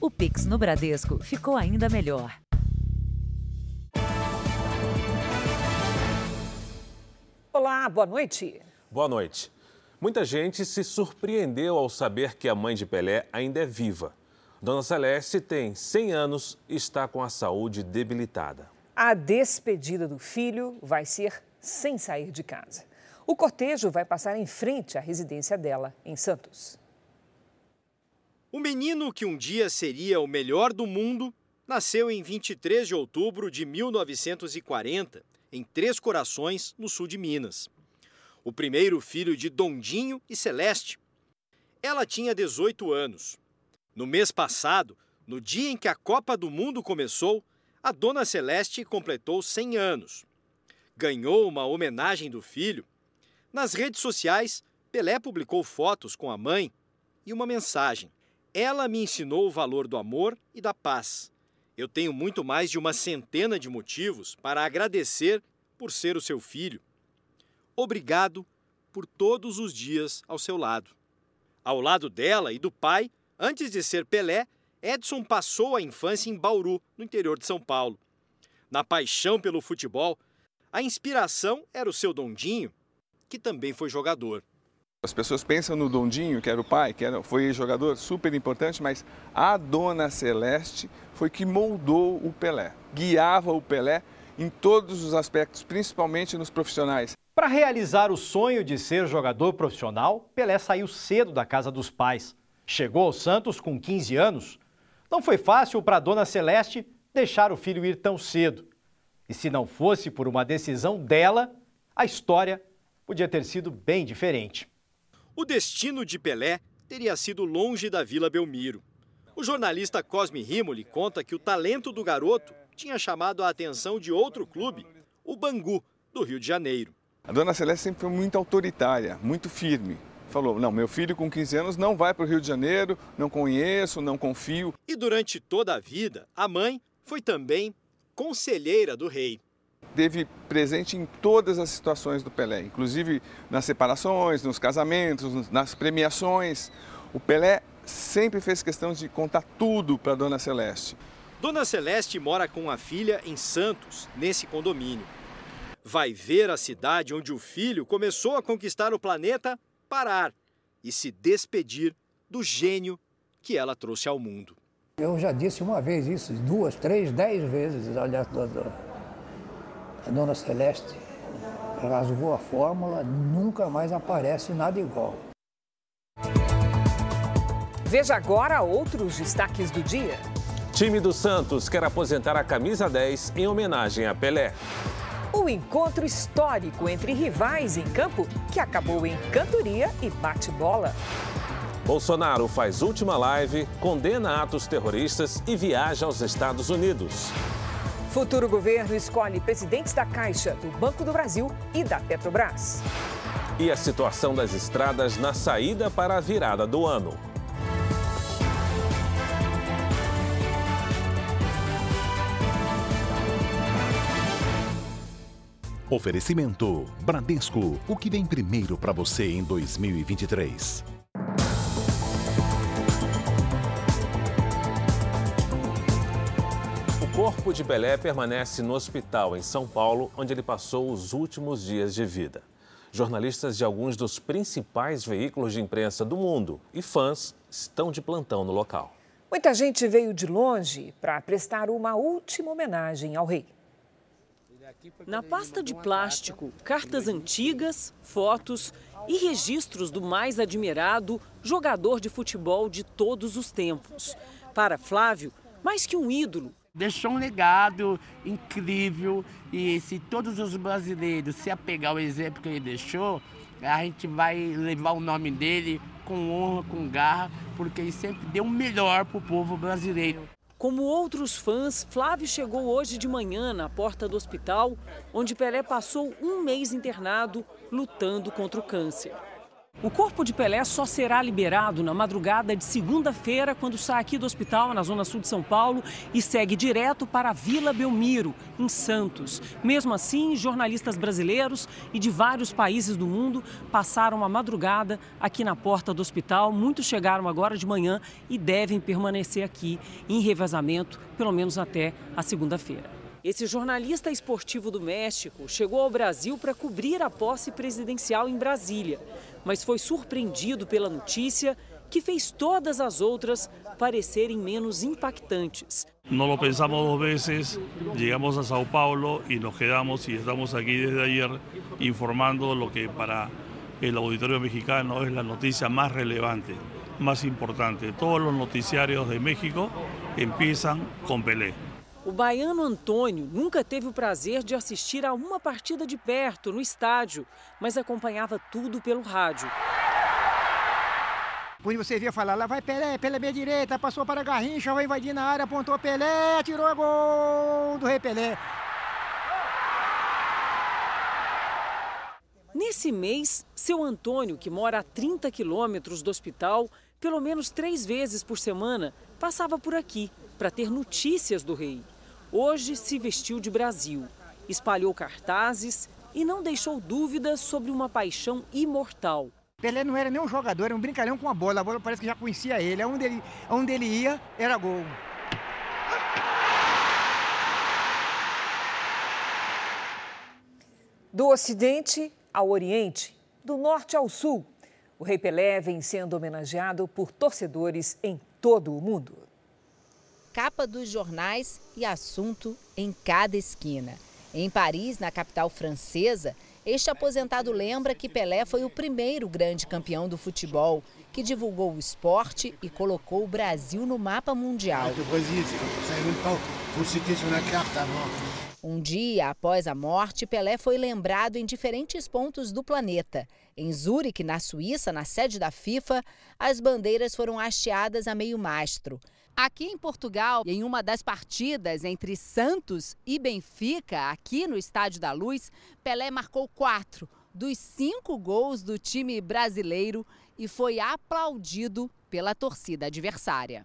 O Pix no Bradesco ficou ainda melhor. Olá, boa noite. Boa noite. Muita gente se surpreendeu ao saber que a mãe de Pelé ainda é viva. Dona Celeste tem 100 anos e está com a saúde debilitada. A despedida do filho vai ser sem sair de casa. O cortejo vai passar em frente à residência dela, em Santos. O menino que um dia seria o melhor do mundo nasceu em 23 de outubro de 1940, em Três Corações, no sul de Minas. O primeiro filho de Dondinho e Celeste. Ela tinha 18 anos. No mês passado, no dia em que a Copa do Mundo começou, a dona Celeste completou 100 anos. Ganhou uma homenagem do filho. Nas redes sociais, Pelé publicou fotos com a mãe e uma mensagem. Ela me ensinou o valor do amor e da paz. Eu tenho muito mais de uma centena de motivos para agradecer por ser o seu filho. Obrigado por todos os dias ao seu lado. Ao lado dela e do pai, antes de ser Pelé, Edson passou a infância em Bauru, no interior de São Paulo. Na paixão pelo futebol, a inspiração era o seu Dondinho, que também foi jogador. As pessoas pensam no Dondinho, que era o pai, que era, foi jogador super importante, mas a Dona Celeste foi que moldou o Pelé, guiava o Pelé em todos os aspectos, principalmente nos profissionais. Para realizar o sonho de ser jogador profissional, Pelé saiu cedo da casa dos pais. Chegou ao Santos com 15 anos. Não foi fácil para a Dona Celeste deixar o filho ir tão cedo. E se não fosse por uma decisão dela, a história podia ter sido bem diferente. O destino de Pelé teria sido longe da Vila Belmiro. O jornalista Cosme Rimoli conta que o talento do garoto tinha chamado a atenção de outro clube, o Bangu, do Rio de Janeiro. A dona Celeste sempre foi muito autoritária, muito firme. Falou: não, meu filho com 15 anos não vai para o Rio de Janeiro, não conheço, não confio. E durante toda a vida, a mãe foi também conselheira do rei teve presente em todas as situações do Pelé, inclusive nas separações, nos casamentos, nas premiações. O Pelé sempre fez questão de contar tudo para Dona Celeste. Dona Celeste mora com a filha em Santos, nesse condomínio. Vai ver a cidade onde o filho começou a conquistar o planeta parar e se despedir do gênio que ela trouxe ao mundo. Eu já disse uma vez isso, duas, três, dez vezes. Olha, a Dona Celeste rasgou a fórmula, nunca mais aparece nada igual. Veja agora outros destaques do dia. Time do Santos quer aposentar a camisa 10 em homenagem a Pelé. O encontro histórico entre rivais em campo que acabou em cantoria e bate-bola. Bolsonaro faz última live, condena atos terroristas e viaja aos Estados Unidos. Futuro governo escolhe presidentes da Caixa, do Banco do Brasil e da Petrobras. E a situação das estradas na saída para a virada do ano. Oferecimento Bradesco, o que vem primeiro para você em 2023. Corpo de Belé permanece no hospital em São Paulo, onde ele passou os últimos dias de vida. Jornalistas de alguns dos principais veículos de imprensa do mundo e fãs estão de plantão no local. Muita gente veio de longe para prestar uma última homenagem ao rei. Na pasta de plástico, cartas antigas, fotos e registros do mais admirado jogador de futebol de todos os tempos. Para Flávio, mais que um ídolo, deixou um legado incrível e se todos os brasileiros se apegar ao exemplo que ele deixou, a gente vai levar o nome dele com honra, com garra, porque ele sempre deu o melhor para o povo brasileiro. Como outros fãs, Flávio chegou hoje de manhã na porta do hospital, onde Pelé passou um mês internado lutando contra o câncer. O corpo de Pelé só será liberado na madrugada de segunda-feira, quando sai aqui do hospital, na zona sul de São Paulo, e segue direto para a Vila Belmiro, em Santos. Mesmo assim, jornalistas brasileiros e de vários países do mundo passaram a madrugada aqui na porta do hospital. Muitos chegaram agora de manhã e devem permanecer aqui em revezamento, pelo menos até a segunda-feira. Esse jornalista esportivo do México chegou ao Brasil para cobrir a posse presidencial em Brasília mas foi surpreendido pela notícia que fez todas as outras parecerem menos impactantes. Não lo pensamos duas vezes, chegamos a São Paulo e nos quedamos e estamos aqui desde ayer informando o que para o auditorio mexicano é a notícia mais relevante, mais importante. Todos os noticiários de México empiezan com Pelé. O baiano Antônio nunca teve o prazer de assistir a uma partida de perto, no estádio, mas acompanhava tudo pelo rádio. Quando você via falar, lá vai Pelé, Pelé meia direita, passou para Garrincha, vai invadir na área, apontou Pelé, tirou a gol do Rei Pelé. Nesse mês, seu Antônio, que mora a 30 quilômetros do hospital, pelo menos três vezes por semana, passava por aqui para ter notícias do rei hoje se vestiu de Brasil, espalhou cartazes e não deixou dúvidas sobre uma paixão imortal. Pelé não era nem um jogador, era um brincalhão com a bola. A bola parece que já conhecia ele. Onde ele, onde ele ia, era gol. Do Ocidente ao Oriente, do Norte ao Sul, o Rei Pelé vem sendo homenageado por torcedores em todo o mundo capa dos jornais e assunto em cada esquina. Em Paris, na capital francesa, este aposentado lembra que Pelé foi o primeiro grande campeão do futebol, que divulgou o esporte e colocou o Brasil no mapa mundial. Um dia após a morte, Pelé foi lembrado em diferentes pontos do planeta. Em Zurique, na Suíça, na sede da FIFA, as bandeiras foram hasteadas a meio mastro. Aqui em Portugal, em uma das partidas entre Santos e Benfica, aqui no Estádio da Luz, Pelé marcou quatro dos cinco gols do time brasileiro e foi aplaudido pela torcida adversária.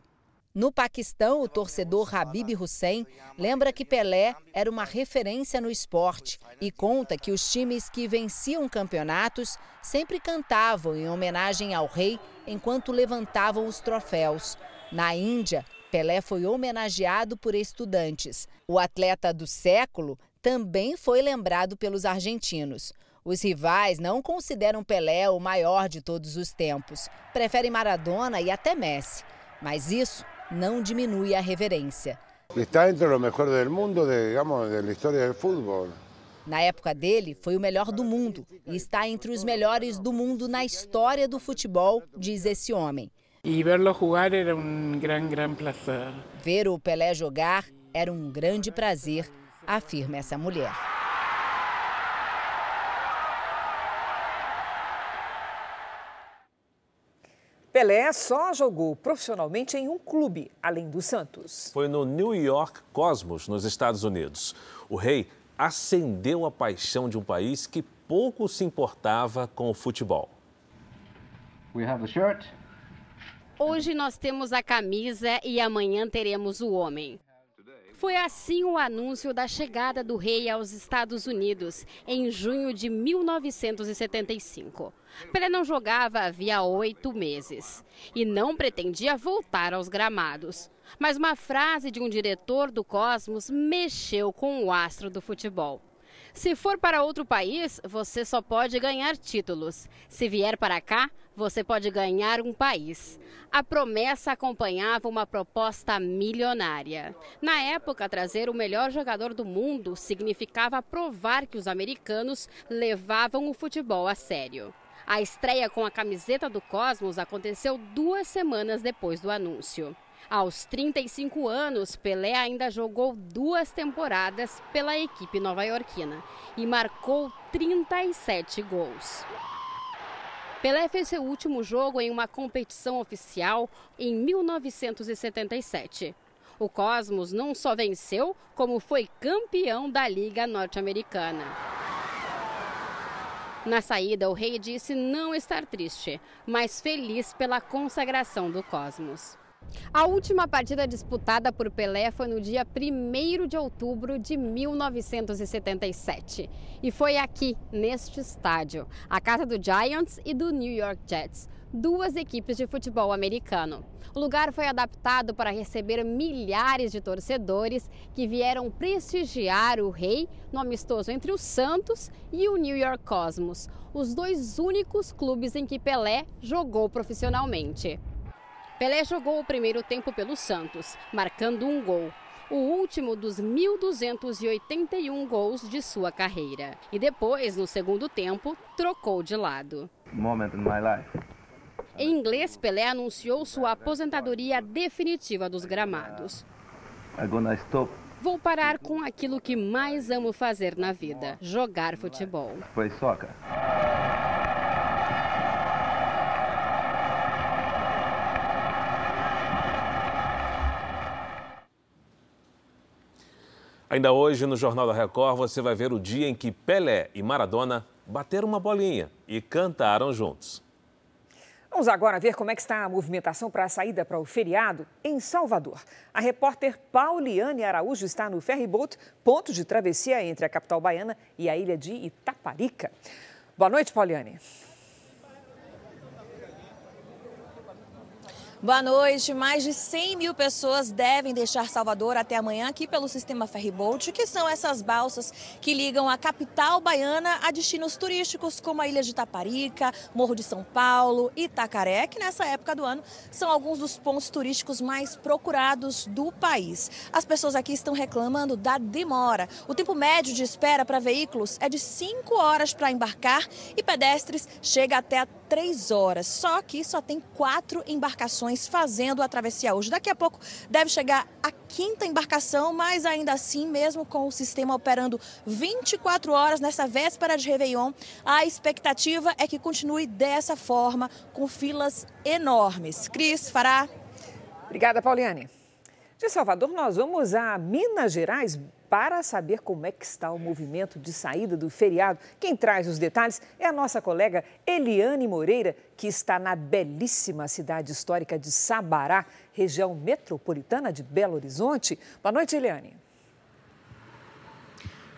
No Paquistão, o torcedor Habib Hussein lembra que Pelé era uma referência no esporte e conta que os times que venciam campeonatos sempre cantavam em homenagem ao rei enquanto levantavam os troféus. Na Índia, Pelé foi homenageado por estudantes. O atleta do século também foi lembrado pelos argentinos. Os rivais não consideram Pelé o maior de todos os tempos. Preferem Maradona e até Messi. Mas isso não diminui a reverência. Está entre o melhor do mundo, digamos, da história do futebol. Na época dele, foi o melhor do mundo e está entre os melhores do mundo na história do futebol, diz esse homem. E verlo jogar era um grande, grande prazer. Ver o Pelé jogar era um grande prazer, afirma essa mulher. Pelé só jogou profissionalmente em um clube, além do Santos. Foi no New York Cosmos, nos Estados Unidos. O rei acendeu a paixão de um país que pouco se importava com o futebol. We have the shirt. Hoje nós temos a camisa e amanhã teremos o homem. Foi assim o anúncio da chegada do rei aos Estados Unidos em junho de 1975. Pelé não jogava havia oito meses e não pretendia voltar aos gramados. Mas uma frase de um diretor do Cosmos mexeu com o astro do futebol. Se for para outro país, você só pode ganhar títulos. Se vier para cá, você pode ganhar um país. A promessa acompanhava uma proposta milionária. Na época, trazer o melhor jogador do mundo significava provar que os americanos levavam o futebol a sério. A estreia com a camiseta do Cosmos aconteceu duas semanas depois do anúncio. Aos 35 anos, Pelé ainda jogou duas temporadas pela equipe nova-iorquina e marcou 37 gols. Pelé fez seu último jogo em uma competição oficial em 1977. O Cosmos não só venceu, como foi campeão da Liga Norte-Americana. Na saída, o rei disse não estar triste, mas feliz pela consagração do Cosmos. A última partida disputada por Pelé foi no dia 1 de outubro de 1977. E foi aqui, neste estádio, a casa do Giants e do New York Jets, duas equipes de futebol americano. O lugar foi adaptado para receber milhares de torcedores que vieram prestigiar o rei no amistoso entre o Santos e o New York Cosmos, os dois únicos clubes em que Pelé jogou profissionalmente. Pelé jogou o primeiro tempo pelo Santos, marcando um gol, o último dos 1.281 gols de sua carreira. E depois, no segundo tempo, trocou de lado. Moment in my life. Em inglês, Pelé anunciou sua aposentadoria definitiva dos gramados. Vou parar com aquilo que mais amo fazer na vida: jogar futebol. Play soccer. Ainda hoje, no Jornal da Record, você vai ver o dia em que Pelé e Maradona bateram uma bolinha e cantaram juntos. Vamos agora ver como é que está a movimentação para a saída para o feriado em Salvador. A repórter Pauliane Araújo está no ferryboat, ponto de travessia entre a capital baiana e a ilha de Itaparica. Boa noite, Pauliane. Boa noite. Mais de 100 mil pessoas devem deixar Salvador até amanhã aqui pelo sistema Ferryboat, que são essas balsas que ligam a capital baiana a destinos turísticos como a Ilha de Taparica, Morro de São Paulo, Itacaré, que nessa época do ano são alguns dos pontos turísticos mais procurados do país. As pessoas aqui estão reclamando da demora. O tempo médio de espera para veículos é de 5 horas para embarcar e pedestres chega até 3 horas. Só que só tem quatro embarcações fazendo a travessia hoje. Daqui a pouco deve chegar a quinta embarcação, mas ainda assim, mesmo com o sistema operando 24 horas nessa véspera de Réveillon, a expectativa é que continue dessa forma, com filas enormes. Cris, Fará. Obrigada, Pauliane. De Salvador, nós vamos a Minas Gerais para saber como é que está o movimento de saída do feriado. Quem traz os detalhes é a nossa colega Eliane Moreira, que está na belíssima cidade histórica de Sabará, região metropolitana de Belo Horizonte. Boa noite, Eliane.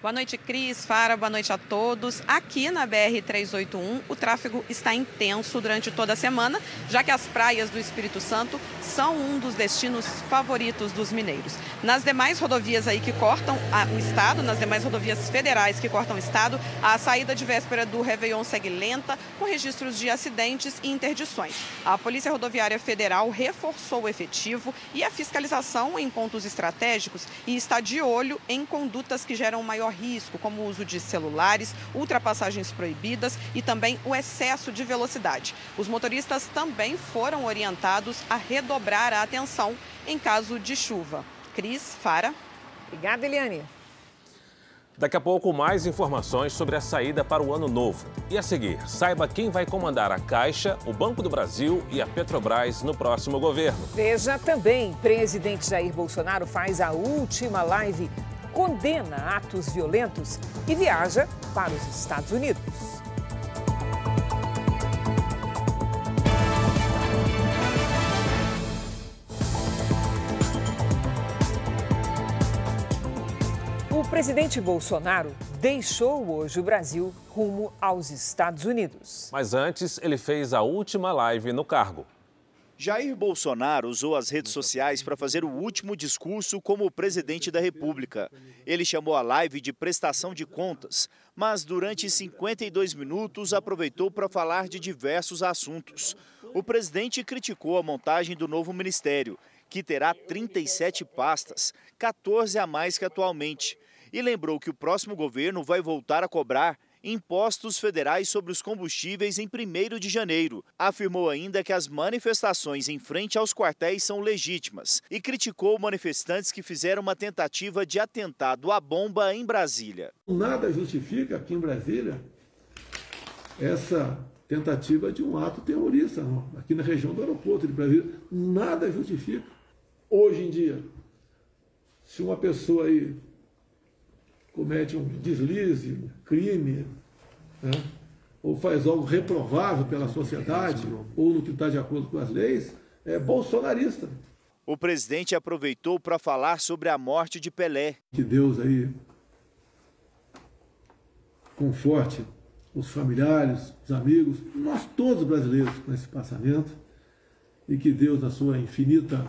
Boa noite, Cris, Fara, boa noite a todos. Aqui na BR-381, o tráfego está intenso durante toda a semana, já que as praias do Espírito Santo são um dos destinos favoritos dos mineiros. Nas demais rodovias aí que cortam o estado, nas demais rodovias federais que cortam o estado, a saída de véspera do Réveillon segue lenta, com registros de acidentes e interdições. A Polícia Rodoviária Federal reforçou o efetivo e a fiscalização em pontos estratégicos e está de olho em condutas que geram maior risco, como o uso de celulares, ultrapassagens proibidas e também o excesso de velocidade. Os motoristas também foram orientados a redobrar a atenção em caso de chuva. Cris, Fara. Obrigada, Eliane. Daqui a pouco, mais informações sobre a saída para o ano novo. E a seguir, saiba quem vai comandar a Caixa, o Banco do Brasil e a Petrobras no próximo governo. Veja também, presidente Jair Bolsonaro faz a última live condena atos violentos e viaja para os Estados Unidos. O presidente Bolsonaro deixou hoje o Brasil rumo aos Estados Unidos. Mas antes, ele fez a última live no cargo. Jair Bolsonaro usou as redes sociais para fazer o último discurso como presidente da República. Ele chamou a live de prestação de contas, mas durante 52 minutos aproveitou para falar de diversos assuntos. O presidente criticou a montagem do novo ministério, que terá 37 pastas, 14 a mais que atualmente, e lembrou que o próximo governo vai voltar a cobrar impostos federais sobre os combustíveis em 1 de janeiro. Afirmou ainda que as manifestações em frente aos quartéis são legítimas e criticou manifestantes que fizeram uma tentativa de atentado à bomba em Brasília. Nada justifica aqui em Brasília essa tentativa de um ato terrorista não. aqui na região do aeroporto de Brasília. Nada justifica. Hoje em dia, se uma pessoa aí comete um deslize, um crime, né? ou faz algo reprovável pela sociedade, ou no que está de acordo com as leis, é bolsonarista. O presidente aproveitou para falar sobre a morte de Pelé. Que Deus aí conforte os familiares, os amigos, nós todos brasileiros com esse passamento e que Deus, na sua infinita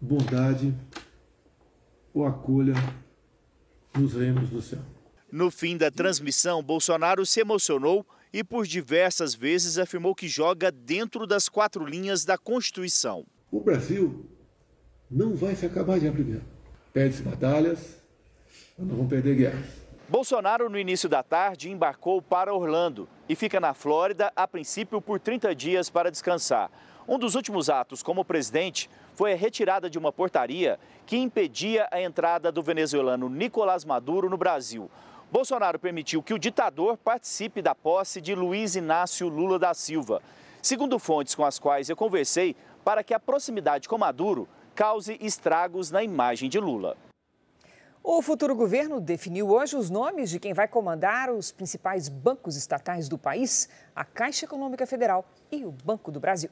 bondade, o acolha nos reinos do céu. No fim da transmissão, Bolsonaro se emocionou e por diversas vezes afirmou que joga dentro das quatro linhas da Constituição. O Brasil não vai se acabar de primeiro. Perde-se batalhas, mas não vão perder guerras. Bolsonaro, no início da tarde, embarcou para Orlando e fica na Flórida, a princípio, por 30 dias para descansar. Um dos últimos atos como presidente foi a retirada de uma portaria que impedia a entrada do venezuelano Nicolás Maduro no Brasil. Bolsonaro permitiu que o ditador participe da posse de Luiz Inácio Lula da Silva. Segundo fontes com as quais eu conversei, para que a proximidade com Maduro cause estragos na imagem de Lula. O futuro governo definiu hoje os nomes de quem vai comandar os principais bancos estatais do país, a Caixa Econômica Federal e o Banco do Brasil.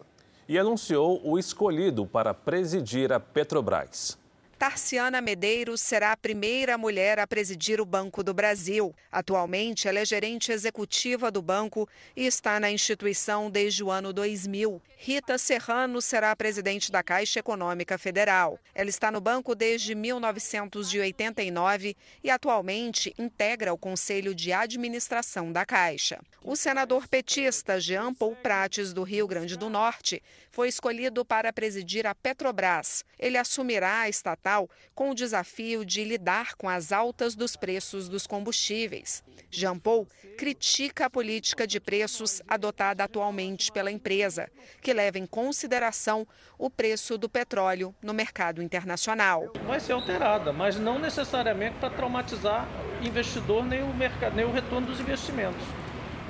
E anunciou o escolhido para presidir a Petrobras. Tarciana Medeiros será a primeira mulher a presidir o Banco do Brasil. Atualmente, ela é gerente executiva do banco e está na instituição desde o ano 2000. Rita Serrano será a presidente da Caixa Econômica Federal. Ela está no banco desde 1989 e atualmente integra o Conselho de Administração da Caixa. O senador petista Jean Paul Prates, do Rio Grande do Norte, foi escolhido para presidir a Petrobras. Ele assumirá a com o desafio de lidar com as altas dos preços dos combustíveis. Jean Paul critica a política de preços adotada atualmente pela empresa, que leva em consideração o preço do petróleo no mercado internacional. Vai ser alterada, mas não necessariamente para traumatizar investidor nem o, mercado, nem o retorno dos investimentos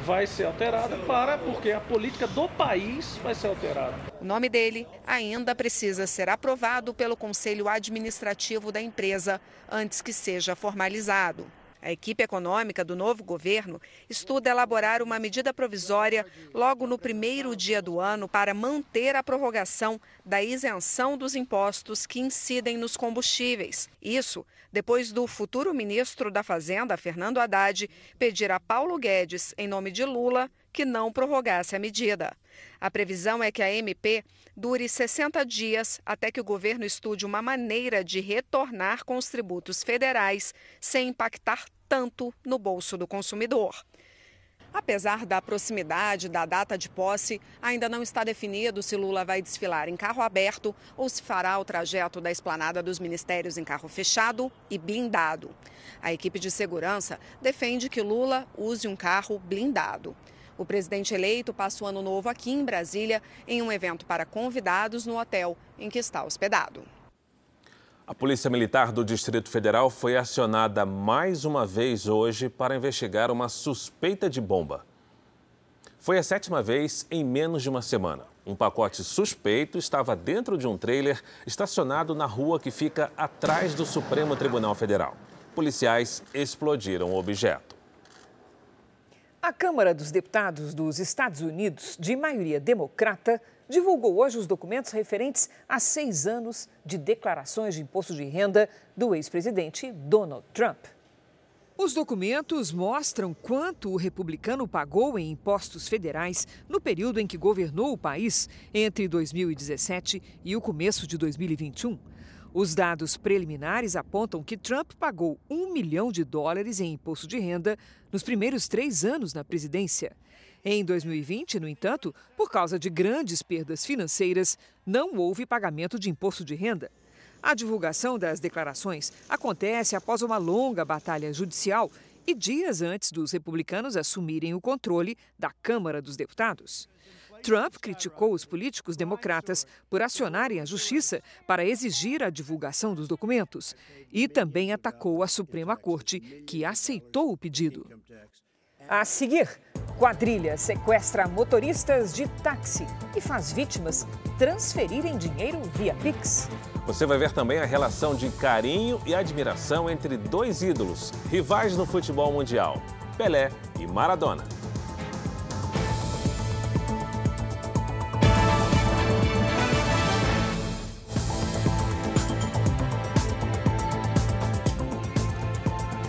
vai ser alterada para porque a política do país vai ser alterada. O nome dele ainda precisa ser aprovado pelo Conselho Administrativo da empresa antes que seja formalizado. A equipe econômica do novo governo estuda elaborar uma medida provisória logo no primeiro dia do ano para manter a prorrogação da isenção dos impostos que incidem nos combustíveis. Isso depois do futuro ministro da Fazenda, Fernando Haddad, pedir a Paulo Guedes, em nome de Lula, que não prorrogasse a medida. A previsão é que a MP dure 60 dias até que o governo estude uma maneira de retornar com os tributos federais sem impactar tanto no bolso do consumidor. Apesar da proximidade da data de posse, ainda não está definido se Lula vai desfilar em carro aberto ou se fará o trajeto da esplanada dos ministérios em carro fechado e blindado. A equipe de segurança defende que Lula use um carro blindado. O presidente eleito passa o ano novo aqui em Brasília em um evento para convidados no hotel em que está hospedado. A Polícia Militar do Distrito Federal foi acionada mais uma vez hoje para investigar uma suspeita de bomba. Foi a sétima vez em menos de uma semana. Um pacote suspeito estava dentro de um trailer estacionado na rua que fica atrás do Supremo Tribunal Federal. Policiais explodiram o objeto. A Câmara dos Deputados dos Estados Unidos, de maioria democrata, divulgou hoje os documentos referentes a seis anos de declarações de imposto de renda do ex-presidente Donald Trump. Os documentos mostram quanto o republicano pagou em impostos federais no período em que governou o país, entre 2017 e o começo de 2021. Os dados preliminares apontam que Trump pagou um milhão de dólares em imposto de renda nos primeiros três anos na presidência. Em 2020, no entanto, por causa de grandes perdas financeiras, não houve pagamento de imposto de renda. A divulgação das declarações acontece após uma longa batalha judicial e dias antes dos republicanos assumirem o controle da Câmara dos Deputados. Trump criticou os políticos democratas por acionarem a justiça para exigir a divulgação dos documentos e também atacou a Suprema Corte, que aceitou o pedido. A seguir, quadrilha sequestra motoristas de táxi e faz vítimas transferirem dinheiro via Pix. Você vai ver também a relação de carinho e admiração entre dois ídolos, rivais no futebol mundial, Pelé e Maradona.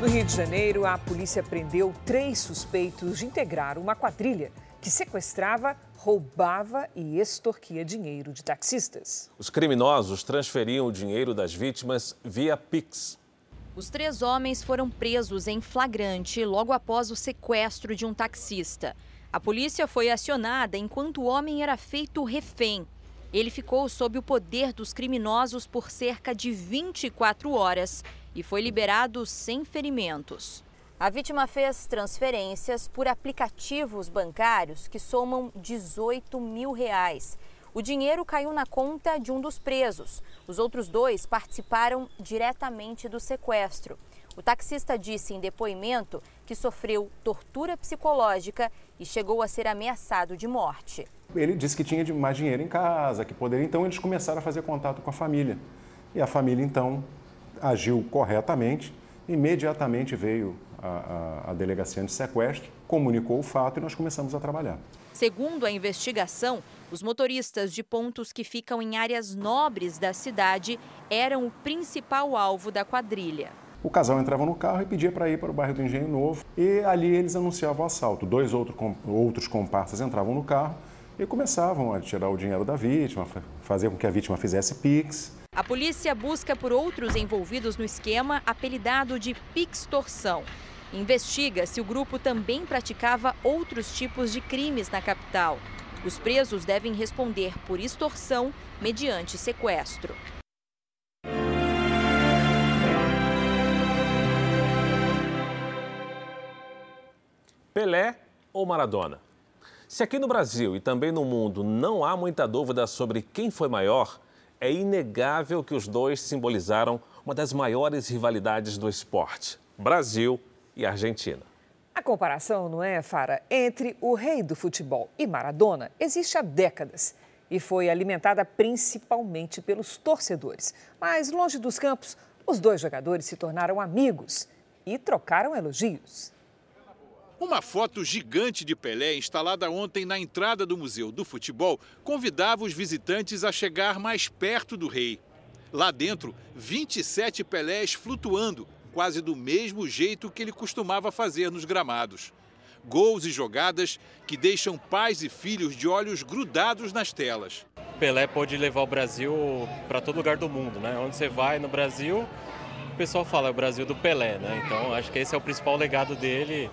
No Rio de Janeiro, a polícia prendeu três suspeitos de integrar uma quadrilha que sequestrava, roubava e extorquia dinheiro de taxistas. Os criminosos transferiam o dinheiro das vítimas via Pix. Os três homens foram presos em flagrante logo após o sequestro de um taxista. A polícia foi acionada enquanto o homem era feito refém. Ele ficou sob o poder dos criminosos por cerca de 24 horas e foi liberado sem ferimentos. A vítima fez transferências por aplicativos bancários que somam 18 mil reais. O dinheiro caiu na conta de um dos presos. Os outros dois participaram diretamente do sequestro. O taxista disse em depoimento que sofreu tortura psicológica e chegou a ser ameaçado de morte. Ele disse que tinha mais dinheiro em casa, que poderia. Então eles começaram a fazer contato com a família. E a família então agiu corretamente. Imediatamente veio a, a, a delegacia de sequestro, comunicou o fato e nós começamos a trabalhar. Segundo a investigação, os motoristas de pontos que ficam em áreas nobres da cidade eram o principal alvo da quadrilha. O casal entrava no carro e pedia para ir para o bairro do Engenho Novo e ali eles anunciavam o assalto. Dois outro, outros comparsas entravam no carro e começavam a tirar o dinheiro da vítima, fazer com que a vítima fizesse Pix. A polícia busca por outros envolvidos no esquema apelidado de Pix-torção. Investiga se o grupo também praticava outros tipos de crimes na capital. Os presos devem responder por extorsão mediante sequestro. Pelé ou Maradona? Se aqui no Brasil e também no mundo não há muita dúvida sobre quem foi maior, é inegável que os dois simbolizaram uma das maiores rivalidades do esporte: Brasil e Argentina. A comparação, não é, Fara, entre o rei do futebol e Maradona existe há décadas e foi alimentada principalmente pelos torcedores. Mas longe dos campos, os dois jogadores se tornaram amigos e trocaram elogios. Uma foto gigante de Pelé instalada ontem na entrada do Museu do Futebol convidava os visitantes a chegar mais perto do rei. Lá dentro, 27 Pelés flutuando, quase do mesmo jeito que ele costumava fazer nos gramados. Gols e jogadas que deixam pais e filhos de olhos grudados nas telas. Pelé pôde levar o Brasil para todo lugar do mundo, né? Onde você vai no Brasil, o pessoal fala é o Brasil do Pelé, né? Então acho que esse é o principal legado dele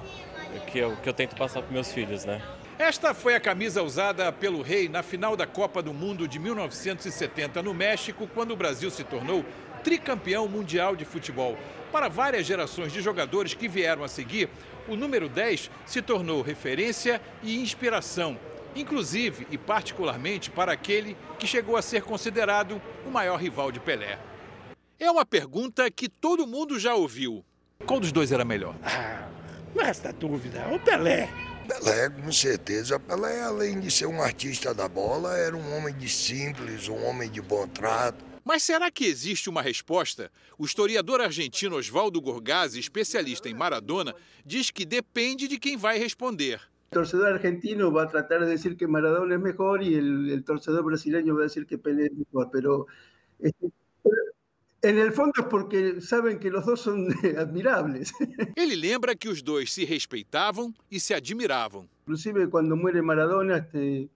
que eu, que eu tento passar para meus filhos, né? Esta foi a camisa usada pelo rei na final da Copa do Mundo de 1970 no México, quando o Brasil se tornou tricampeão mundial de futebol. Para várias gerações de jogadores que vieram a seguir, o número 10 se tornou referência e inspiração, inclusive e particularmente para aquele que chegou a ser considerado o maior rival de Pelé. É uma pergunta que todo mundo já ouviu. Qual dos dois era melhor? Ah, não resta dúvida, o Pelé. Pelé, com certeza. Pelé, além de ser um artista da bola, era um homem de simples, um homem de bom trato. Mas será que existe uma resposta? O historiador argentino Oswaldo Gorgazzi, especialista em Maradona, diz que depende de quem vai responder. O torcedor argentino vai tratar de dizer que Maradona é melhor e o torcedor brasileiro vai dizer que Pelé é melhor, mas En el fondo es porque saben que los dos son admirables. Ele lembra que os dois se respeitavam e se admiravam. Inclusive cuando muere Maradona, este,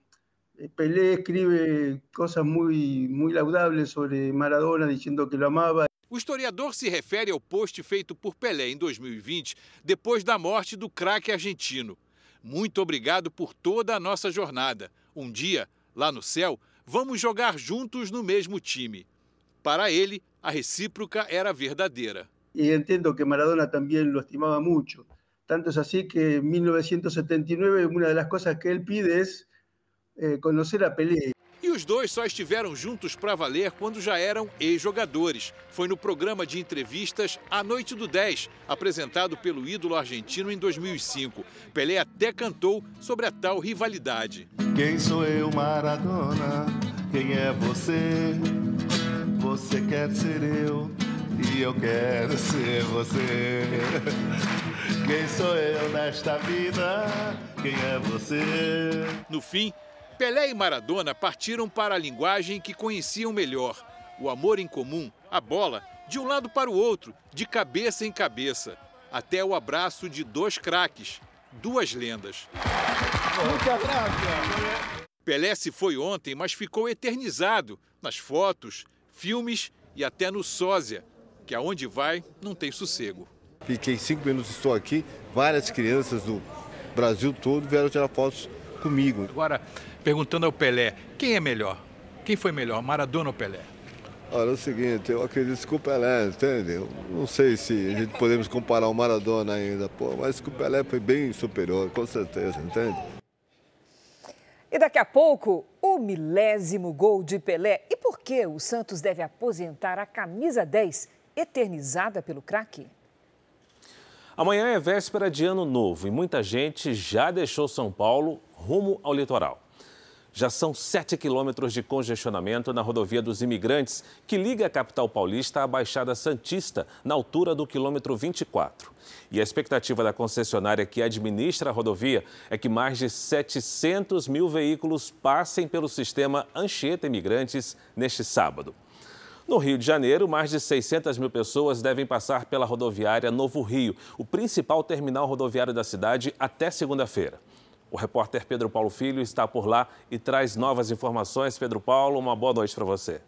Pelé escribe cosas muy, muy laudables sobre Maradona, diciendo que lo amaba. O historiador se refere ao post feito por Pelé em 2020, depois da morte do craque argentino. Muito obrigado por toda a nossa jornada. Um dia, lá no céu, vamos jogar juntos no mesmo time. Para ele, a recíproca era verdadeira. E entendo que Maradona também lo estimava muito. Tanto é assim que em 1979 uma das coisas que ele pide é eh, conhecer a Pelé. E os dois só estiveram juntos para valer quando já eram ex-jogadores. Foi no programa de entrevistas A Noite do 10, apresentado pelo ídolo argentino em 2005. Pelé até cantou sobre a tal rivalidade. Quem sou eu, Maradona? Quem é você? Você quer ser eu e eu quero ser você. Quem sou eu nesta vida? Quem é você? No fim, Pelé e Maradona partiram para a linguagem que conheciam melhor: o amor em comum, a bola, de um lado para o outro, de cabeça em cabeça. até o abraço de dois craques, duas lendas. Pelé se foi ontem, mas ficou eternizado nas fotos, filmes e até no sósia, que aonde vai não tem sossego. Fiquei cinco minutos, estou aqui, várias crianças do Brasil todo vieram tirar fotos comigo. Agora, perguntando ao Pelé, quem é melhor? Quem foi melhor, Maradona ou Pelé? Olha, é o seguinte, eu acredito que o Pelé, entende? Eu não sei se a gente podemos comparar o Maradona ainda, pô, mas que o Pelé foi bem superior, com certeza, entende? E daqui a pouco, o milésimo gol de Pelé. E por que o Santos deve aposentar a camisa 10, eternizada pelo craque? Amanhã é véspera de ano novo e muita gente já deixou São Paulo rumo ao litoral. Já são 7 quilômetros de congestionamento na rodovia dos imigrantes, que liga a capital paulista à Baixada Santista, na altura do quilômetro 24. E a expectativa da concessionária que administra a rodovia é que mais de 700 mil veículos passem pelo sistema Anchieta Imigrantes neste sábado. No Rio de Janeiro, mais de 600 mil pessoas devem passar pela rodoviária Novo Rio, o principal terminal rodoviário da cidade, até segunda-feira. O repórter Pedro Paulo Filho está por lá e traz novas informações. Pedro Paulo, uma boa noite para você.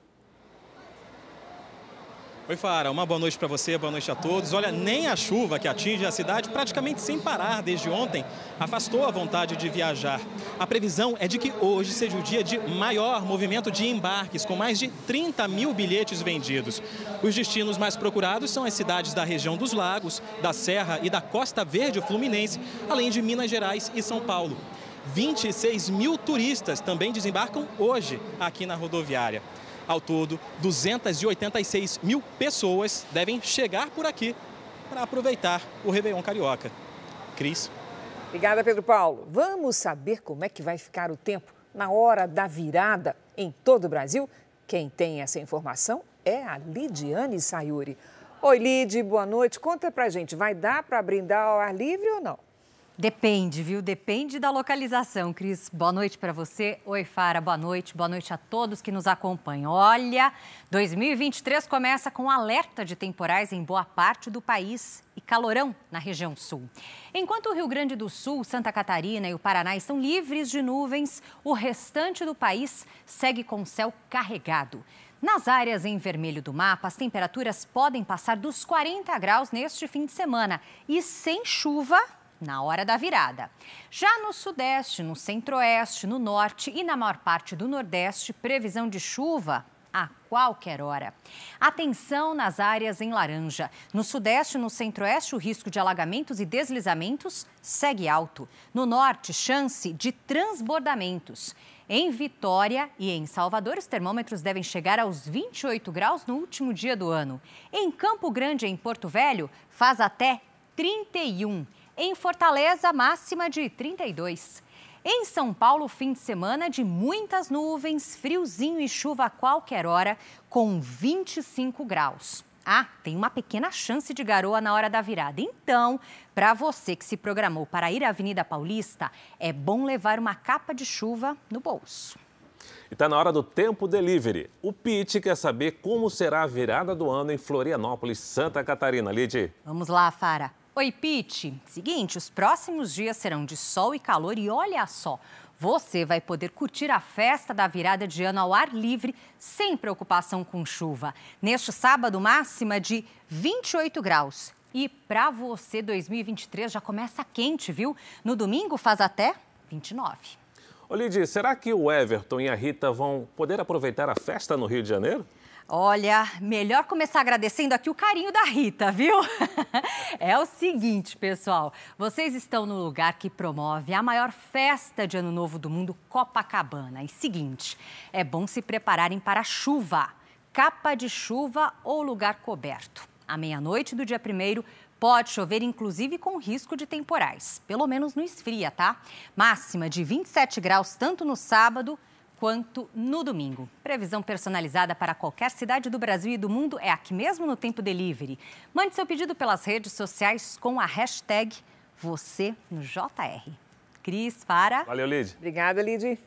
Oi, Fara, uma boa noite para você, boa noite a todos. Olha, nem a chuva que atinge a cidade praticamente sem parar desde ontem afastou a vontade de viajar. A previsão é de que hoje seja o dia de maior movimento de embarques, com mais de 30 mil bilhetes vendidos. Os destinos mais procurados são as cidades da região dos Lagos, da Serra e da Costa Verde Fluminense, além de Minas Gerais e São Paulo. 26 mil turistas também desembarcam hoje aqui na rodoviária. Ao todo, 286 mil pessoas devem chegar por aqui para aproveitar o Réveillon Carioca. Cris. Obrigada, Pedro Paulo. Vamos saber como é que vai ficar o tempo na hora da virada em todo o Brasil? Quem tem essa informação é a Lidiane Sayuri. Oi, Lid, boa noite. Conta pra gente, vai dar para brindar ao ar livre ou não? Depende, viu? Depende da localização, Cris. Boa noite para você. Oi, Fara, boa noite. Boa noite a todos que nos acompanham. Olha, 2023 começa com alerta de temporais em boa parte do país e calorão na região sul. Enquanto o Rio Grande do Sul, Santa Catarina e o Paraná estão livres de nuvens, o restante do país segue com céu carregado. Nas áreas em vermelho do mapa, as temperaturas podem passar dos 40 graus neste fim de semana e sem chuva na hora da virada. Já no sudeste, no centro-oeste, no norte e na maior parte do nordeste, previsão de chuva a qualquer hora. Atenção nas áreas em laranja. No sudeste e no centro-oeste, o risco de alagamentos e deslizamentos segue alto. No norte, chance de transbordamentos. Em Vitória e em Salvador, os termômetros devem chegar aos 28 graus no último dia do ano. Em Campo Grande, em Porto Velho, faz até 31. Em Fortaleza, máxima de 32. Em São Paulo, fim de semana de muitas nuvens, friozinho e chuva a qualquer hora, com 25 graus. Ah, tem uma pequena chance de garoa na hora da virada. Então, para você que se programou para ir à Avenida Paulista, é bom levar uma capa de chuva no bolso. E está na hora do Tempo Delivery. O Pete quer saber como será a virada do ano em Florianópolis, Santa Catarina. Lid. Vamos lá, Fara. Oi, Pete. Seguinte, os próximos dias serão de sol e calor e olha só, você vai poder curtir a festa da virada de ano ao ar livre, sem preocupação com chuva. Neste sábado, máxima de 28 graus. E para você, 2023 já começa quente, viu? No domingo faz até 29. Ô, será que o Everton e a Rita vão poder aproveitar a festa no Rio de Janeiro? Olha, melhor começar agradecendo aqui o carinho da Rita, viu? é o seguinte, pessoal, vocês estão no lugar que promove a maior festa de Ano Novo do mundo, Copacabana. E seguinte, é bom se prepararem para chuva, capa de chuva ou lugar coberto. À meia-noite do dia primeiro, Pode chover, inclusive com risco de temporais. Pelo menos no esfria, tá? Máxima de 27 graus tanto no sábado quanto no domingo. Previsão personalizada para qualquer cidade do Brasil e do mundo é aqui mesmo no Tempo Delivery. Mande seu pedido pelas redes sociais com a hashtag você no JR. Cris, para. Valeu, Lid. Obrigada, Lid.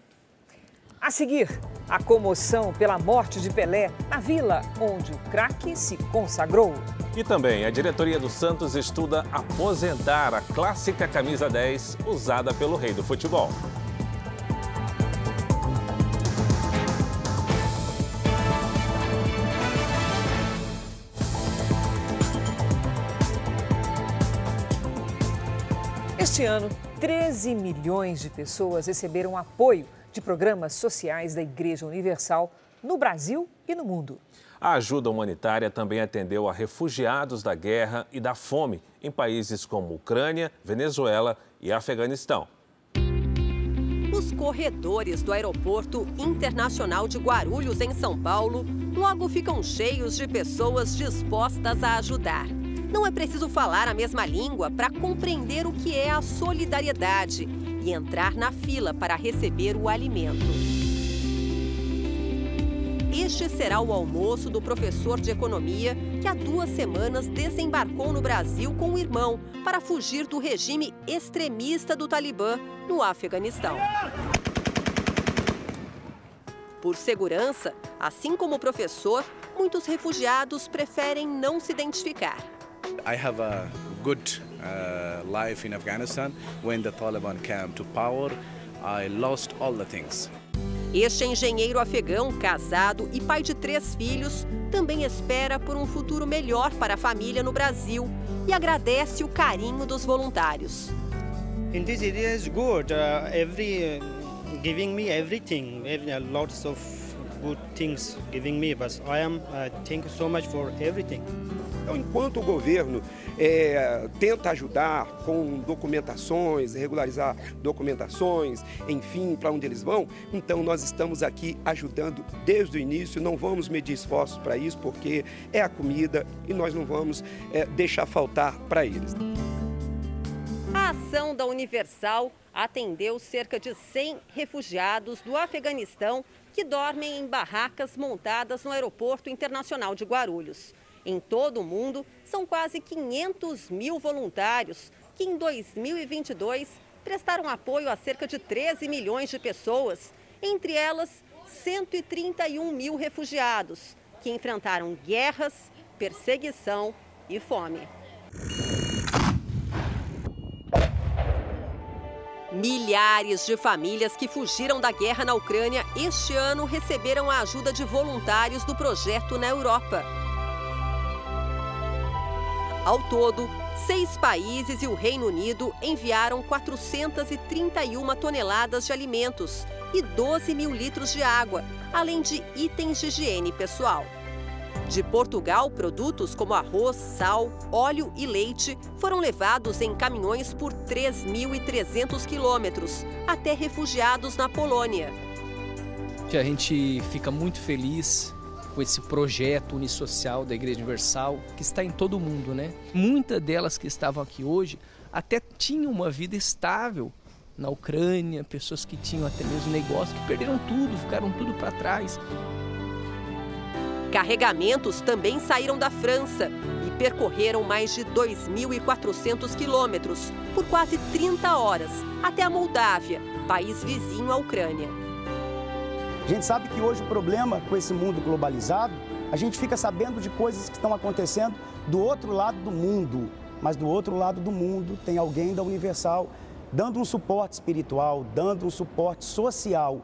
A seguir, a comoção pela morte de Pelé na vila onde o craque se consagrou. E também a diretoria do Santos estuda aposentar a clássica camisa 10 usada pelo rei do futebol. Este ano, 13 milhões de pessoas receberam apoio de programas sociais da Igreja Universal no Brasil e no mundo. A ajuda humanitária também atendeu a refugiados da guerra e da fome em países como Ucrânia, Venezuela e Afeganistão. Os corredores do Aeroporto Internacional de Guarulhos, em São Paulo, logo ficam cheios de pessoas dispostas a ajudar. Não é preciso falar a mesma língua para compreender o que é a solidariedade e entrar na fila para receber o alimento. Este será o almoço do professor de economia que há duas semanas desembarcou no Brasil com o irmão para fugir do regime extremista do Talibã no Afeganistão. Por segurança, assim como o professor, muitos refugiados preferem não se identificar. I have a good uh, life in Afghanistan. When the Taliban came to power, I lost all the things. Este engenheiro afegão, casado e pai de três filhos, também espera por um futuro melhor para a família no Brasil e agradece o carinho dos voluntários. In this area is good. Uh, every uh, giving me everything, every, uh, lots of good things giving me. But I am uh, thank you so much for everything. Então, enquanto o governo é, tenta ajudar com documentações, regularizar documentações, enfim, para onde eles vão, então nós estamos aqui ajudando desde o início, não vamos medir esforços para isso, porque é a comida e nós não vamos é, deixar faltar para eles. A ação da Universal atendeu cerca de 100 refugiados do Afeganistão que dormem em barracas montadas no Aeroporto Internacional de Guarulhos. Em todo o mundo, são quase 500 mil voluntários que, em 2022, prestaram apoio a cerca de 13 milhões de pessoas, entre elas 131 mil refugiados, que enfrentaram guerras, perseguição e fome. Milhares de famílias que fugiram da guerra na Ucrânia este ano receberam a ajuda de voluntários do projeto na Europa. Ao todo, seis países e o Reino Unido enviaram 431 toneladas de alimentos e 12 mil litros de água, além de itens de higiene pessoal. De Portugal, produtos como arroz, sal, óleo e leite foram levados em caminhões por 3.300 quilômetros até refugiados na Polônia. A gente fica muito feliz com esse projeto unissocial da Igreja Universal, que está em todo o mundo, né? Muitas delas que estavam aqui hoje até tinham uma vida estável na Ucrânia, pessoas que tinham até mesmo negócio, que perderam tudo, ficaram tudo para trás. Carregamentos também saíram da França e percorreram mais de 2.400 quilômetros por quase 30 horas até a Moldávia, país vizinho à Ucrânia. A gente sabe que hoje o problema com esse mundo globalizado, a gente fica sabendo de coisas que estão acontecendo do outro lado do mundo. Mas do outro lado do mundo tem alguém da Universal dando um suporte espiritual, dando um suporte social.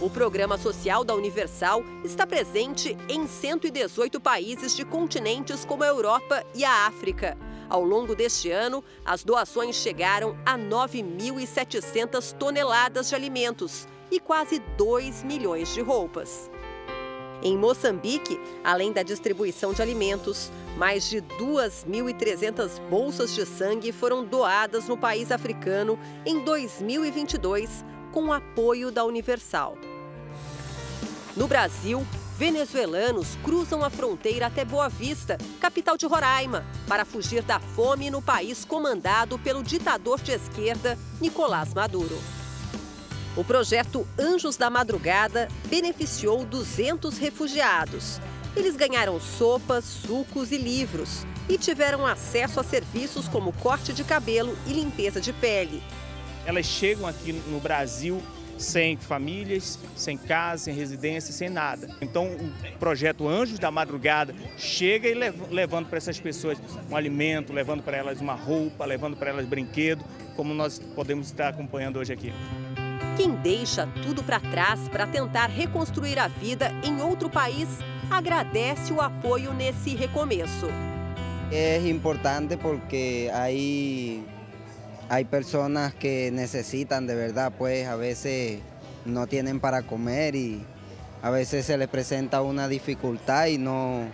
O programa social da Universal está presente em 118 países de continentes como a Europa e a África. Ao longo deste ano, as doações chegaram a 9.700 toneladas de alimentos e quase 2 milhões de roupas. Em Moçambique, além da distribuição de alimentos, mais de 2.300 bolsas de sangue foram doadas no país africano em 2022 com apoio da Universal. No Brasil, venezuelanos cruzam a fronteira até Boa Vista, capital de Roraima, para fugir da fome no país comandado pelo ditador de esquerda Nicolás Maduro. O projeto Anjos da Madrugada beneficiou 200 refugiados. Eles ganharam sopas, sucos e livros e tiveram acesso a serviços como corte de cabelo e limpeza de pele. Elas chegam aqui no Brasil sem famílias, sem casa, sem residência, sem nada. Então o projeto Anjos da Madrugada chega e levando para essas pessoas um alimento, levando para elas uma roupa, levando para elas brinquedo, como nós podemos estar acompanhando hoje aqui. Quem deixa tudo para trás para tentar reconstruir a vida em outro país agradece o apoio nesse recomeço. É importante porque aí hay personas que necesitan de verdad, pues a veces no tienen para comer y a veces se les presenta una dificultad y no,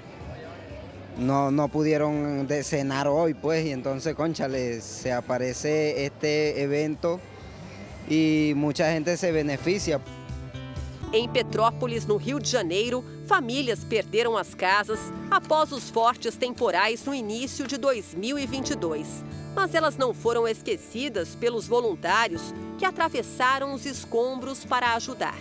no, no pudieron cenar hoy, pues, y entonces, conchale, se aparece este evento y mucha gente se beneficia. Em Petrópolis, no Rio de Janeiro, famílias perderam as casas após os fortes temporais no início de 2022 mas elas não foram esquecidas pelos voluntários que atravessaram os escombros para ajudar.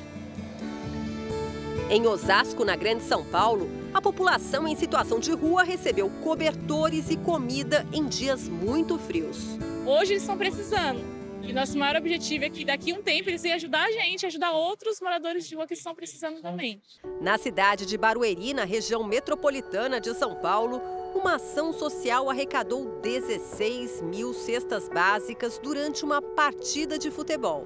Em Osasco, na Grande São Paulo, a população em situação de rua recebeu cobertores e comida em dias muito frios. Hoje eles estão precisando. E nosso maior objetivo é que daqui a um tempo eles venham ajudar a gente, ajudar outros moradores de rua que estão precisando também. Na cidade de Barueri, na região metropolitana de São Paulo, uma ação social arrecadou 16 mil cestas básicas durante uma partida de futebol.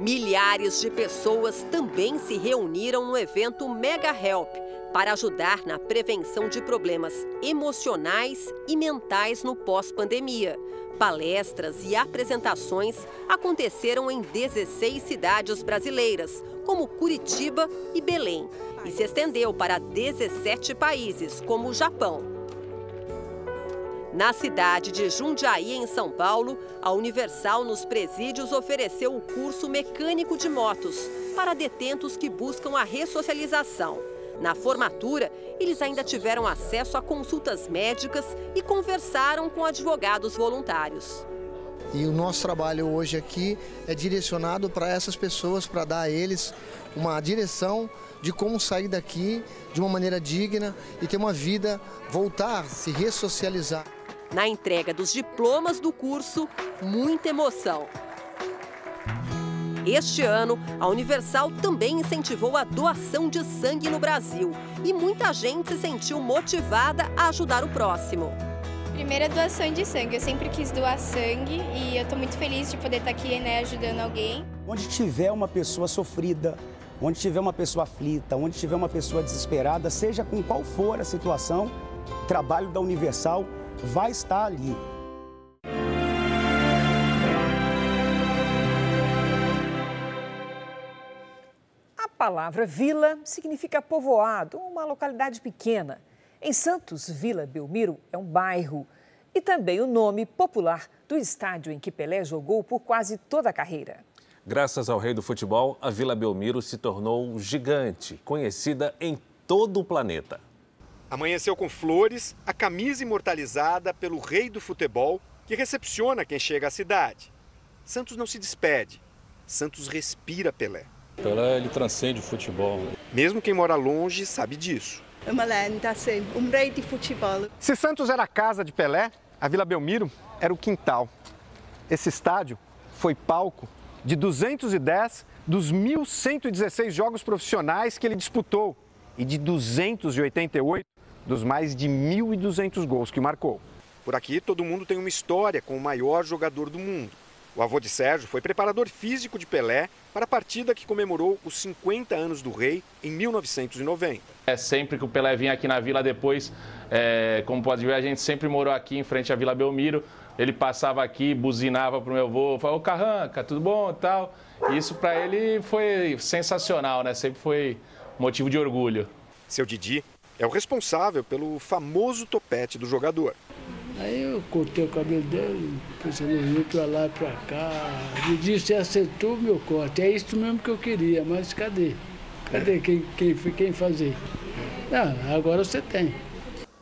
Milhares de pessoas também se reuniram no evento Mega Help para ajudar na prevenção de problemas emocionais e mentais no pós-pandemia. Palestras e apresentações aconteceram em 16 cidades brasileiras, como Curitiba e Belém, e se estendeu para 17 países, como o Japão. Na cidade de Jundiaí, em São Paulo, a Universal nos presídios ofereceu o curso mecânico de motos para detentos que buscam a ressocialização. Na formatura, eles ainda tiveram acesso a consultas médicas e conversaram com advogados voluntários. E o nosso trabalho hoje aqui é direcionado para essas pessoas, para dar a eles uma direção de como sair daqui de uma maneira digna e ter uma vida, voltar, se ressocializar. Na entrega dos diplomas do curso, muita emoção. Este ano, a Universal também incentivou a doação de sangue no Brasil e muita gente se sentiu motivada a ajudar o próximo. Primeira doação de sangue. Eu sempre quis doar sangue e eu estou muito feliz de poder estar aqui né, ajudando alguém. Onde tiver uma pessoa sofrida, onde tiver uma pessoa aflita, onde tiver uma pessoa desesperada, seja com qual for a situação, o trabalho da Universal vai estar ali. Palavra vila significa povoado, uma localidade pequena. Em Santos, Vila Belmiro é um bairro e também o nome popular do estádio em que Pelé jogou por quase toda a carreira. Graças ao rei do futebol, a Vila Belmiro se tornou gigante, conhecida em todo o planeta. Amanheceu com flores, a camisa imortalizada pelo rei do futebol que recepciona quem chega à cidade. Santos não se despede. Santos respira Pelé. Pelé ele transcende o futebol. Mesmo quem mora longe sabe disso. É uma lenda, assim, um rei de futebol. Se Santos era a casa de Pelé, a Vila Belmiro era o quintal. Esse estádio foi palco de 210 dos 1.116 jogos profissionais que ele disputou e de 288 dos mais de 1.200 gols que marcou. Por aqui, todo mundo tem uma história com o maior jogador do mundo. O avô de Sérgio foi preparador físico de Pelé para a partida que comemorou os 50 anos do rei em 1990. É sempre que o Pelé vinha aqui na vila depois, é, como pode ver, a gente sempre morou aqui em frente à Vila Belmiro. Ele passava aqui, buzinava para o meu avô, falava, ô Carranca, tudo bom e tal. E isso para ele foi sensacional, né? Sempre foi motivo de orgulho. Seu Didi é o responsável pelo famoso topete do jogador. Aí eu cortei o cabelo dele, pensando ir para lá e para cá. Ele disse, acertou o meu corte. É isso mesmo que eu queria, mas cadê? Cadê quem, quem, quem fazer? Não, agora você tem.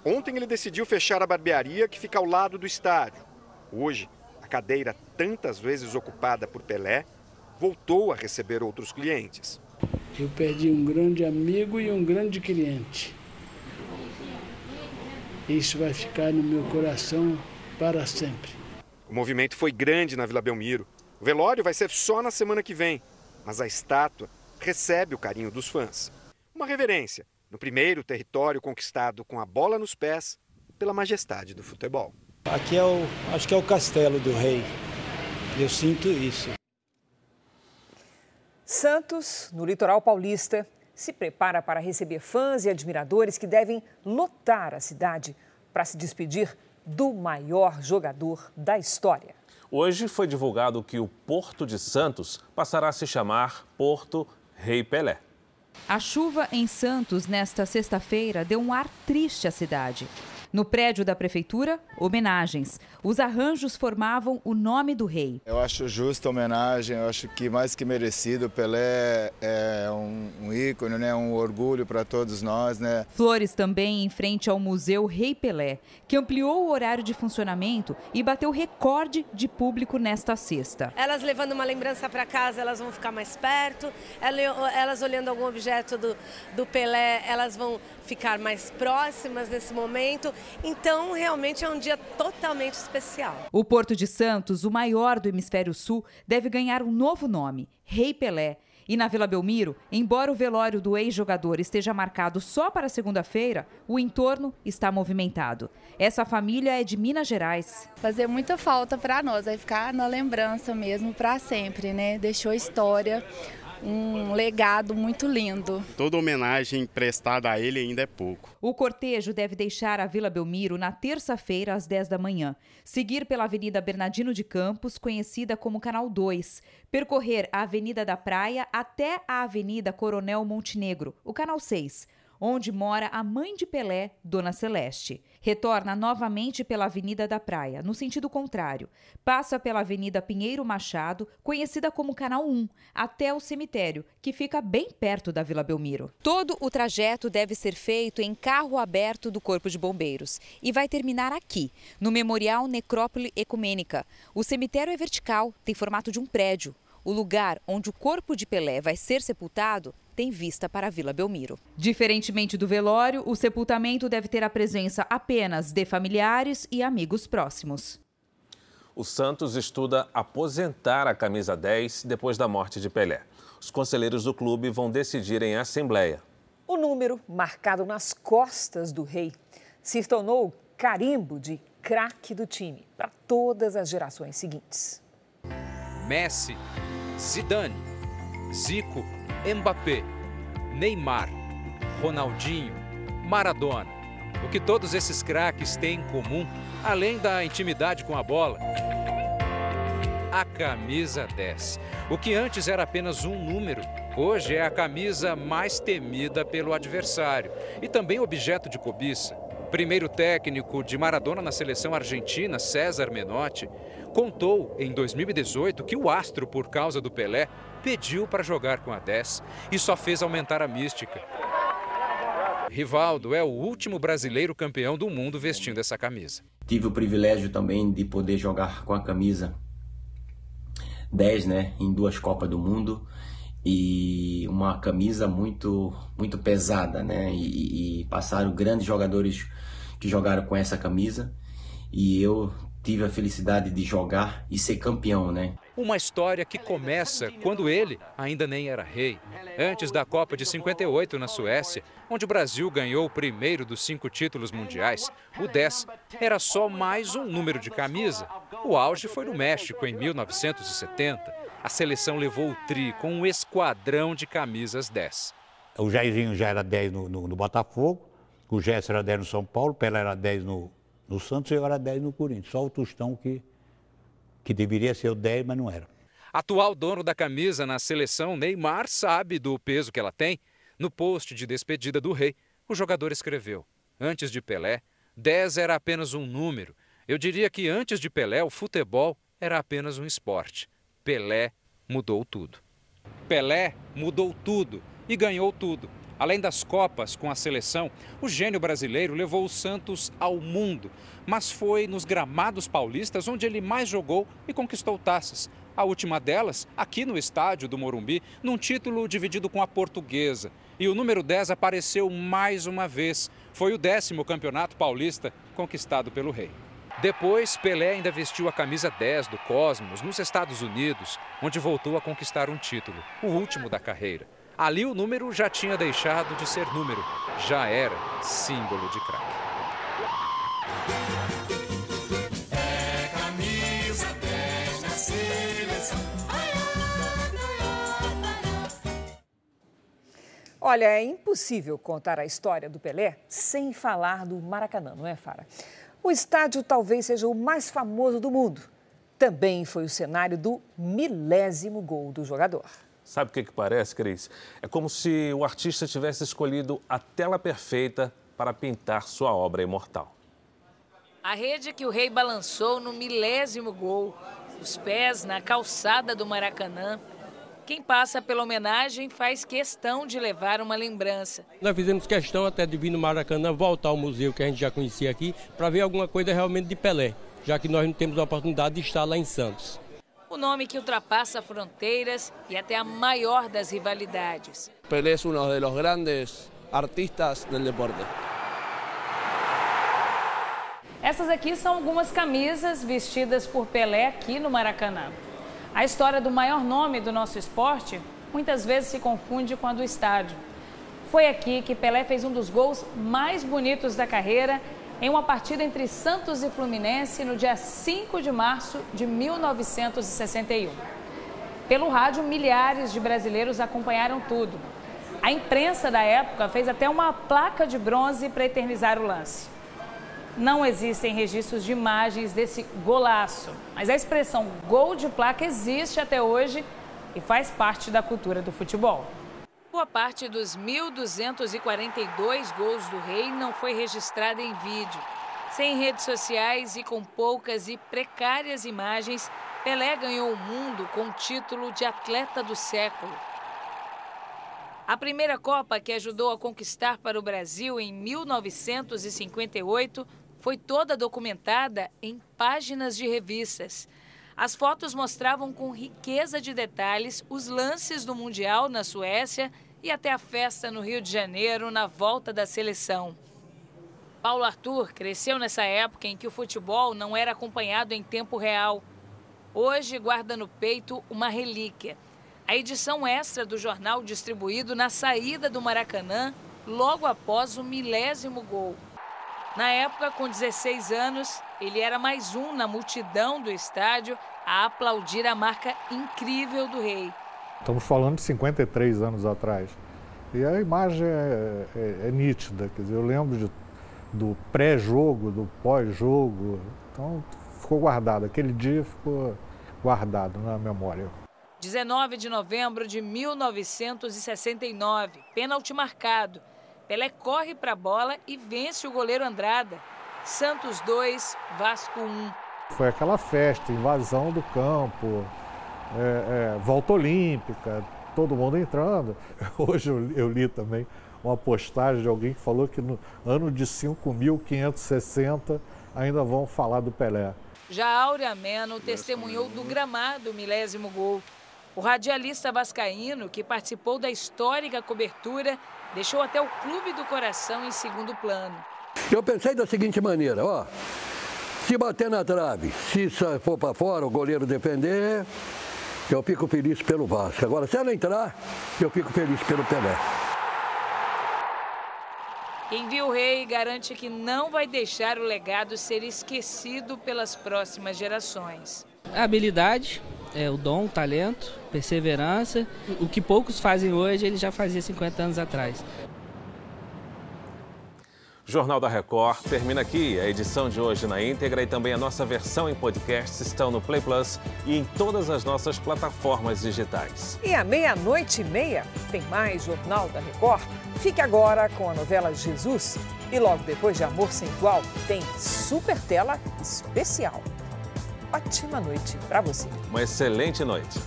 Ontem ele decidiu fechar a barbearia que fica ao lado do estádio. Hoje, a cadeira tantas vezes ocupada por Pelé voltou a receber outros clientes. Eu perdi um grande amigo e um grande cliente. Isso vai ficar no meu coração para sempre. O movimento foi grande na Vila Belmiro. O velório vai ser só na semana que vem. mas a estátua recebe o carinho dos fãs. Uma reverência no primeiro território conquistado com a bola nos pés pela majestade do futebol. Aqui é o, acho que é o castelo do rei. Eu sinto isso. Santos, no litoral paulista, se prepara para receber fãs e admiradores que devem lotar a cidade para se despedir do maior jogador da história. Hoje foi divulgado que o Porto de Santos passará a se chamar Porto Rei Pelé. A chuva em Santos nesta sexta-feira deu um ar triste à cidade. No prédio da prefeitura, homenagens. Os arranjos formavam o nome do rei. Eu acho justa a homenagem, eu acho que mais que merecido. Pelé é um, um ícone, né? um orgulho para todos nós. Né? Flores também em frente ao Museu Rei Pelé, que ampliou o horário de funcionamento e bateu recorde de público nesta sexta. Elas levando uma lembrança para casa, elas vão ficar mais perto. Elas olhando algum objeto do, do Pelé, elas vão ficar mais próximas nesse momento. Então, realmente é um dia totalmente especial. O Porto de Santos, o maior do Hemisfério Sul, deve ganhar um novo nome: Rei Pelé. E na Vila Belmiro, embora o velório do ex-jogador esteja marcado só para segunda-feira, o entorno está movimentado. Essa família é de Minas Gerais. Fazer muita falta para nós, vai ficar na lembrança mesmo para sempre, né? Deixou história um legado muito lindo. Toda homenagem prestada a ele ainda é pouco. O cortejo deve deixar a Vila Belmiro na terça-feira, às 10 da manhã, seguir pela Avenida Bernardino de Campos, conhecida como Canal 2, percorrer a Avenida da Praia até a Avenida Coronel Montenegro, o Canal 6 onde mora a mãe de Pelé, Dona Celeste. Retorna novamente pela Avenida da Praia, no sentido contrário. Passa pela Avenida Pinheiro Machado, conhecida como Canal 1, até o cemitério, que fica bem perto da Vila Belmiro. Todo o trajeto deve ser feito em carro aberto do Corpo de Bombeiros e vai terminar aqui, no Memorial Necrópole Ecumênica. O cemitério é vertical, tem formato de um prédio. O lugar onde o corpo de Pelé vai ser sepultado tem vista para a Vila Belmiro. Diferentemente do velório, o sepultamento deve ter a presença apenas de familiares e amigos próximos. O Santos estuda aposentar a camisa 10 depois da morte de Pelé. Os conselheiros do clube vão decidir em assembleia. O número, marcado nas costas do rei, se tornou o carimbo de craque do time para todas as gerações seguintes. Messi, Zidane, Zico Mbappé, Neymar, Ronaldinho, Maradona. O que todos esses craques têm em comum, além da intimidade com a bola? A camisa 10. O que antes era apenas um número, hoje é a camisa mais temida pelo adversário e também objeto de cobiça. Primeiro técnico de Maradona na seleção argentina, César Menotti, contou em 2018 que o astro, por causa do Pelé, pediu para jogar com a 10 e só fez aumentar a mística. Rivaldo é o último brasileiro campeão do mundo vestindo essa camisa. Tive o privilégio também de poder jogar com a camisa 10, né, em duas Copas do Mundo e uma camisa muito muito pesada, né, e, e passaram grandes jogadores que jogaram com essa camisa e eu tive a felicidade de jogar e ser campeão, né? Uma história que começa quando ele ainda nem era rei. Antes da Copa de 58 na Suécia, onde o Brasil ganhou o primeiro dos cinco títulos mundiais, o 10 era só mais um número de camisa. O auge foi no México em 1970. A seleção levou o tri com um esquadrão de camisas 10. O Jairzinho já era 10 no, no, no Botafogo, o Gerson era 10 no São Paulo, o Pelé era 10 no, no Santos eu era 10 no Corinthians. Só o Tostão que, que deveria ser o 10, mas não era. Atual dono da camisa na seleção, Neymar sabe do peso que ela tem. No post de despedida do rei, o jogador escreveu: Antes de Pelé, 10 era apenas um número. Eu diria que antes de Pelé, o futebol era apenas um esporte. Pelé mudou tudo. Pelé mudou tudo e ganhou tudo. Além das Copas com a seleção, o gênio brasileiro levou o Santos ao mundo, mas foi nos gramados paulistas onde ele mais jogou e conquistou taças. A última delas, aqui no estádio do Morumbi, num título dividido com a Portuguesa. E o número 10 apareceu mais uma vez. Foi o décimo campeonato paulista conquistado pelo Rei. Depois, Pelé ainda vestiu a camisa 10 do Cosmos nos Estados Unidos, onde voltou a conquistar um título, o último da carreira. Ali o número já tinha deixado de ser número, já era símbolo de craque. Camisa 10 na seleção. Olha, é impossível contar a história do Pelé sem falar do Maracanã, não é, Fara? O estádio talvez seja o mais famoso do mundo. Também foi o cenário do milésimo gol do jogador. Sabe o que, que parece, Cris? É como se o artista tivesse escolhido a tela perfeita para pintar sua obra imortal. A rede que o rei balançou no milésimo gol, os pés na calçada do Maracanã. Quem passa pela homenagem faz questão de levar uma lembrança. Nós fizemos questão até de vir no Maracanã voltar ao museu que a gente já conhecia aqui para ver alguma coisa realmente de Pelé, já que nós não temos a oportunidade de estar lá em Santos. O nome que ultrapassa fronteiras e até a maior das rivalidades. Pelé é um dos grandes artistas do deporte. Essas aqui são algumas camisas vestidas por Pelé aqui no Maracanã. A história do maior nome do nosso esporte muitas vezes se confunde com a do estádio. Foi aqui que Pelé fez um dos gols mais bonitos da carreira em uma partida entre Santos e Fluminense no dia 5 de março de 1961. Pelo rádio, milhares de brasileiros acompanharam tudo. A imprensa da época fez até uma placa de bronze para eternizar o lance. Não existem registros de imagens desse golaço, mas a expressão gol de placa existe até hoje e faz parte da cultura do futebol. Boa parte dos 1.242 gols do Rei não foi registrada em vídeo. Sem redes sociais e com poucas e precárias imagens, Pelé ganhou o mundo com o título de atleta do século. A primeira Copa que ajudou a conquistar para o Brasil em 1958 foi toda documentada em páginas de revistas. As fotos mostravam com riqueza de detalhes os lances do Mundial na Suécia e até a festa no Rio de Janeiro na volta da seleção. Paulo Arthur cresceu nessa época em que o futebol não era acompanhado em tempo real. Hoje guarda no peito uma relíquia. A edição extra do jornal distribuído na saída do Maracanã logo após o milésimo gol. Na época, com 16 anos, ele era mais um na multidão do estádio a aplaudir a marca incrível do rei. Estamos falando de 53 anos atrás. E a imagem é, é, é nítida, quer dizer, eu lembro de, do pré-jogo, do pós-jogo, então ficou guardado. Aquele dia ficou guardado na memória. 19 de novembro de 1969, pênalti marcado. Pelé corre para a bola e vence o goleiro Andrada. Santos 2, Vasco 1. Foi aquela festa, invasão do campo, é, é, volta olímpica, todo mundo entrando. Hoje eu, eu, li também uma postagem de alguém que falou que no ano de 5.560 ainda vão falar do Pelé. Já Áurea Meno testemunhou do gramado milésimo gol. O radialista vascaíno, que participou da histórica cobertura, deixou até o Clube do Coração em segundo plano. Eu pensei da seguinte maneira, ó, se bater na trave, se for para fora, o goleiro defender, eu fico feliz pelo Vasco. Agora, se ela entrar, eu fico feliz pelo Pelé. Quem viu o rei garante que não vai deixar o legado ser esquecido pelas próximas gerações. A habilidade, é, o dom, o talento, perseverança. O que poucos fazem hoje, ele já fazia 50 anos atrás. Jornal da Record termina aqui. A edição de hoje na íntegra e também a nossa versão em podcast estão no Play Plus e em todas as nossas plataformas digitais. E à meia-noite e meia tem mais Jornal da Record. Fique agora com a novela Jesus e logo depois de Amor Sem Igual tem Super Tela Especial. Ótima noite para você. Uma excelente noite.